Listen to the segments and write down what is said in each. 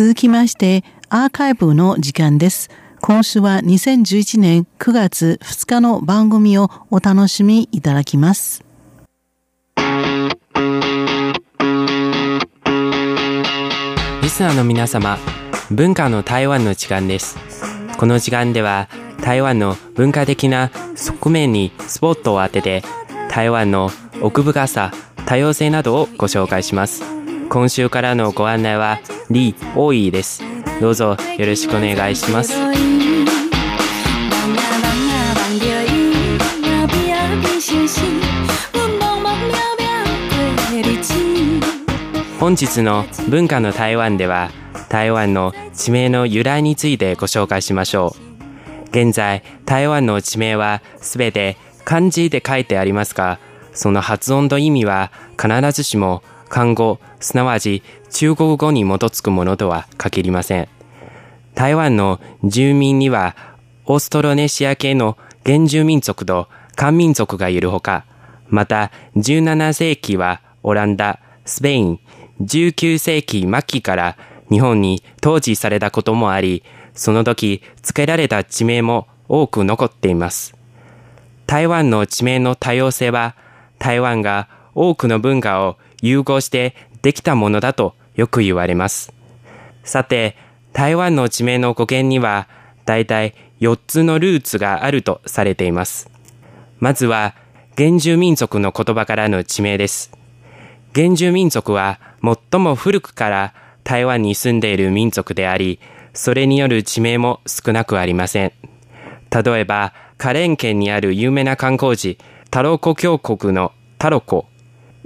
続きまして、アーカイブの時間です。今週は2011年9月2日の番組をお楽しみいただきます。リスナーの皆様、文化の台湾の時間です。この時間では、台湾の文化的な側面にスポットを当てて、台湾の奥深さ、多様性などをご紹介します。今週からのご案内は、リー・オーイーです。どうぞよろしくお願いします。本日の文化の台湾では、台湾の地名の由来についてご紹介しましょう。現在、台湾の地名はすべて漢字で書いてありますが、その発音と意味は必ずしも漢語、すなわち中国語に基づくものとは限りません。台湾の住民には、オーストロネシア系の原住民族と漢民族がいるほか、また17世紀はオランダ、スペイン、19世紀末期から日本に統治されたこともあり、その時付けられた地名も多く残っています。台湾の地名の多様性は、台湾が多くの文化を融合してできたものだとよく言われます。さて、台湾の地名の語源には、だいたい4つのルーツがあるとされています。まずは、原住民族の言葉からの地名です。原住民族は最も古くから台湾に住んでいる民族であり、それによる地名も少なくありません。例えば、カレン県にある有名な観光地、タロコ峡谷のタロコ。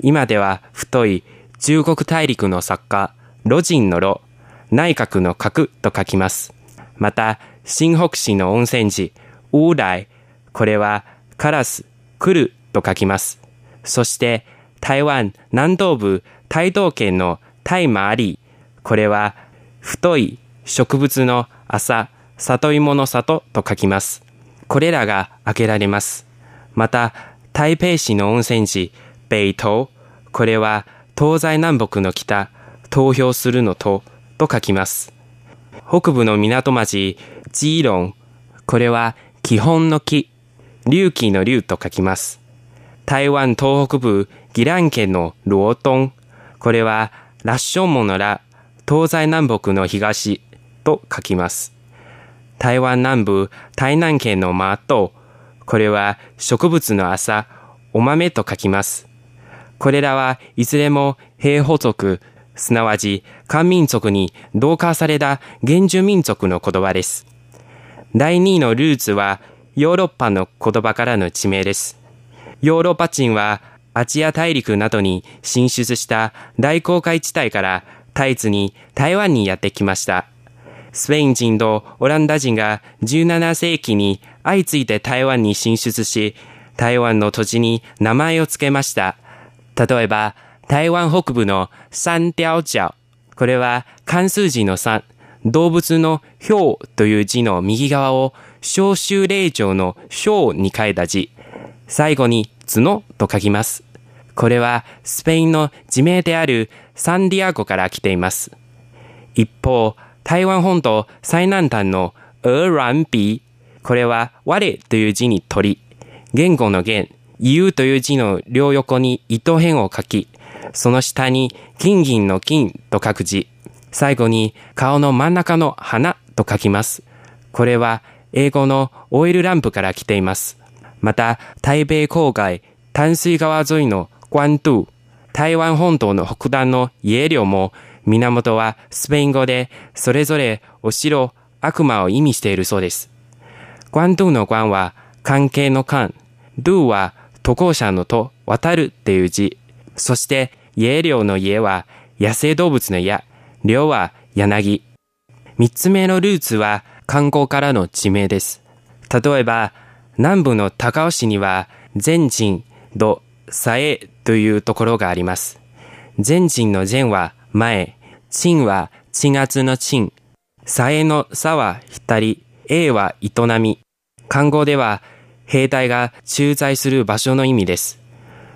今では太い中国大陸の作家、ロジンのロ、内閣の閣と書きます。また、新北市の温泉地、ウーライ。これは、カラス、来ると書きます。そして、台湾南東部、台東県の大麻あり。これは、太い植物の朝、里芋の里と書きます。これらが挙げられます。また、台北市の温泉地、北東。これは、東西南北の北、投票するのと、と書きます。北部の港町、ジーロン。これは、基本の木、隆起の竜と書きます。台湾東北部、宜蘭県のロートン。これは、ラッションモのラ、東西南北の東と書きます。台湾南部、台南県のマート。これは植物の朝、お豆と書きます。これらはいずれも平保族、すなわち漢民族に同化された原住民族の言葉です。第2位のルーツはヨーロッパの言葉からの地名です。ヨーロッパ人はアジア大陸などに進出した大航海地帯からタイツに台湾にやってきました。スペイン人とオランダ人が17世紀に相次いで台湾に進出し、台湾の土地に名前を付けました。例えば、台湾北部の三雕角。これは関数字の三、動物のヒョウという字の右側を小州霊長の小に変えた字。最後に角と書きます。これはスペインの地名であるサンディアゴから来ています。一方、台湾本島最南端のエーランビこれは我という字に鳥、言語の言、言うという字の両横に糸辺を書き、その下に金銀の金と書く字、最後に顔の真ん中の花と書きます。これは英語のオイルランプから来ています。また、台北郊外、淡水川沿いの関東、台湾本島の北端のイエも、源はスペイン語で、それぞれお城、悪魔を意味しているそうです。関東の関は関係の関、ドゥは渡航者のと渡るっていう字、そして家領の家は野生動物の家、領は柳。三つ目のルーツは観光からの地名です。例えば、南部の高尾市には全人と佐江というところがあります。全人の全は前、陳は鎮圧の鎮、佐江の佐はり、A は営み。漢語では兵隊が駐在する場所の意味です。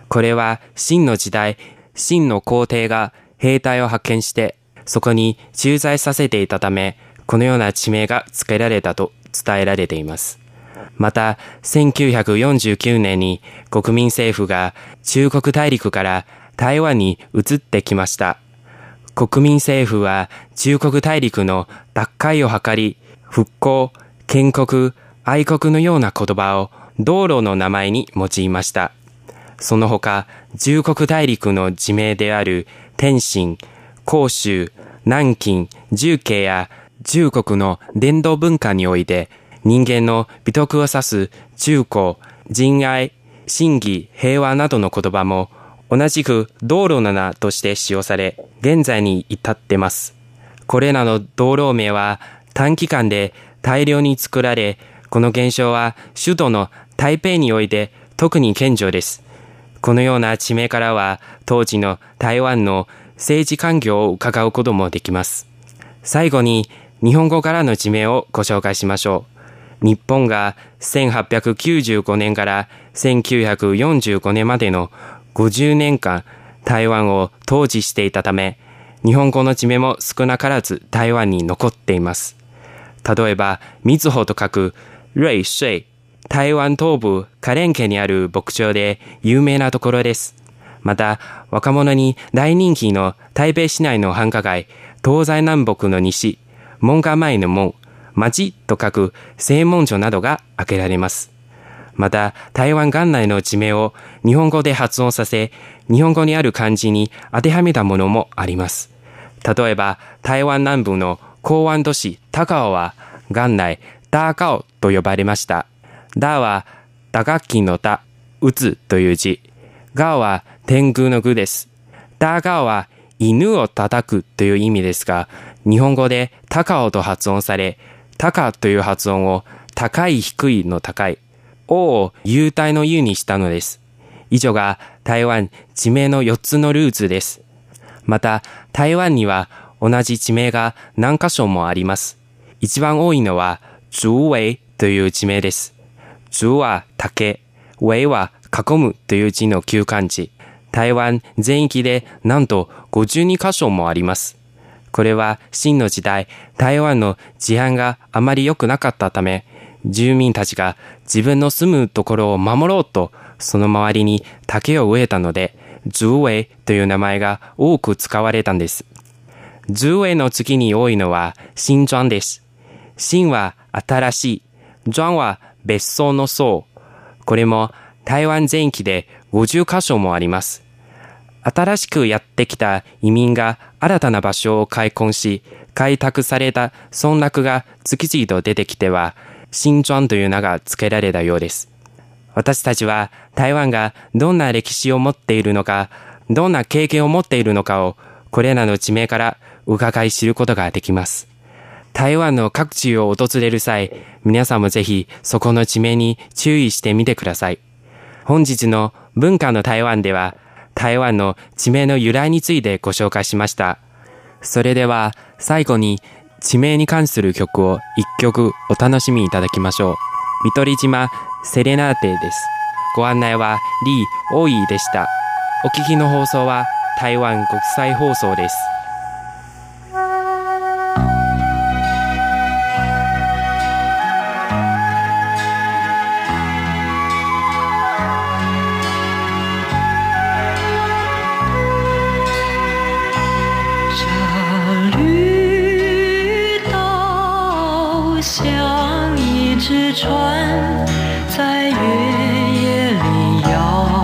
これは秦の時代、秦の皇帝が兵隊を派遣して、そこに駐在させていたため、このような地名が付けられたと伝えられています。また、1949年に国民政府が中国大陸から台湾に移ってきました。国民政府は中国大陸の奪回を図り、復興、建国、愛国のような言葉を道路の名前に用いました。その他、中国大陸の地名である天津、広州、南京、重慶や中国の伝統文化において人間の美徳を指す中古、仁愛、真偽、平和などの言葉も同じく道路の名として使用され、現在に至ってます。これらの道路名は短期間で大量に作られ、この現象は首都の台北において特に顕著です。このような地名からは当時の台湾の政治環境を伺うこともできます。最後に日本語からの地名をご紹介しましょう。日本が1895年から1945年までの50年間台湾を統治していたため、日本語の地名も少なからず台湾に残っています。例えば、みずほと書く、瑞水、台湾東部花蓮県にある牧場で有名なところです。また、若者に大人気の台北市内の繁華街、東西南北の西、門下前の門、町と書く正門所などが挙げられます。また、台湾元内の地名を日本語で発音させ、日本語にある漢字に当てはめたものもあります。例えば、台湾南部の港湾都市高尾は、元内、ダーカオと呼ばれました。ダーは、打楽器の打、打つという字。ガオは天狗の具です。ダーガオは犬を叩くという意味ですが、日本語で高尾と発音され、高という発音を高い低いの高い、を幽体の優にしたのです。以上が台湾地名の4つのルーツです。また、台湾には同じ地名が何箇所もあります。一番多いのは、竹围という地名です。竹は竹、围は囲むという字の旧漢字。台湾全域でなんと52箇所もあります。これは清の時代、台湾の治安があまり良くなかったため、住民たちが自分の住むところを守ろうと、その周りに竹を植えたので、重営という名前が多く使われたんです。重営の次に多いのは新庄です。新は新しい、庄は別荘の層。これも台湾全域で50カ所もあります。新しくやってきた移民が新たな場所を開墾し、開拓された村落が次々と出てきては、新庄という名が付けられたようです。私たちは台湾がどんな歴史を持っているのか、どんな経験を持っているのかを、これらの地名から伺い知ることができます。台湾の各地を訪れる際、皆さんもぜひそこの地名に注意してみてください。本日の文化の台湾では、台湾の地名の由来についてご紹介しました。それでは最後に地名に関する曲を一曲お楽しみいただきましょう。見取島セレナーテです。ご案内はリー・オーイーでした。お聞きの放送は台湾国際放送です。像一只船在月夜里摇。